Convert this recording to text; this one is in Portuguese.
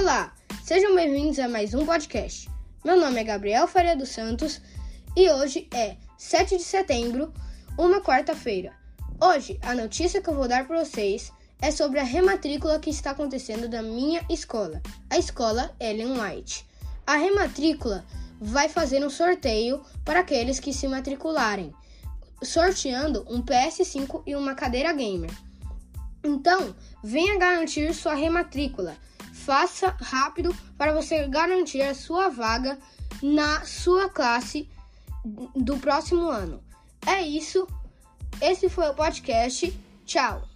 Olá, sejam bem-vindos a mais um podcast. Meu nome é Gabriel Faria dos Santos e hoje é 7 de setembro, uma quarta-feira. Hoje, a notícia que eu vou dar para vocês é sobre a rematrícula que está acontecendo da minha escola, a escola Ellen White. A rematrícula vai fazer um sorteio para aqueles que se matricularem, sorteando um PS5 e uma cadeira gamer. Então, venha garantir sua rematrícula. Faça rápido para você garantir a sua vaga na sua classe do próximo ano. É isso. Esse foi o podcast. Tchau.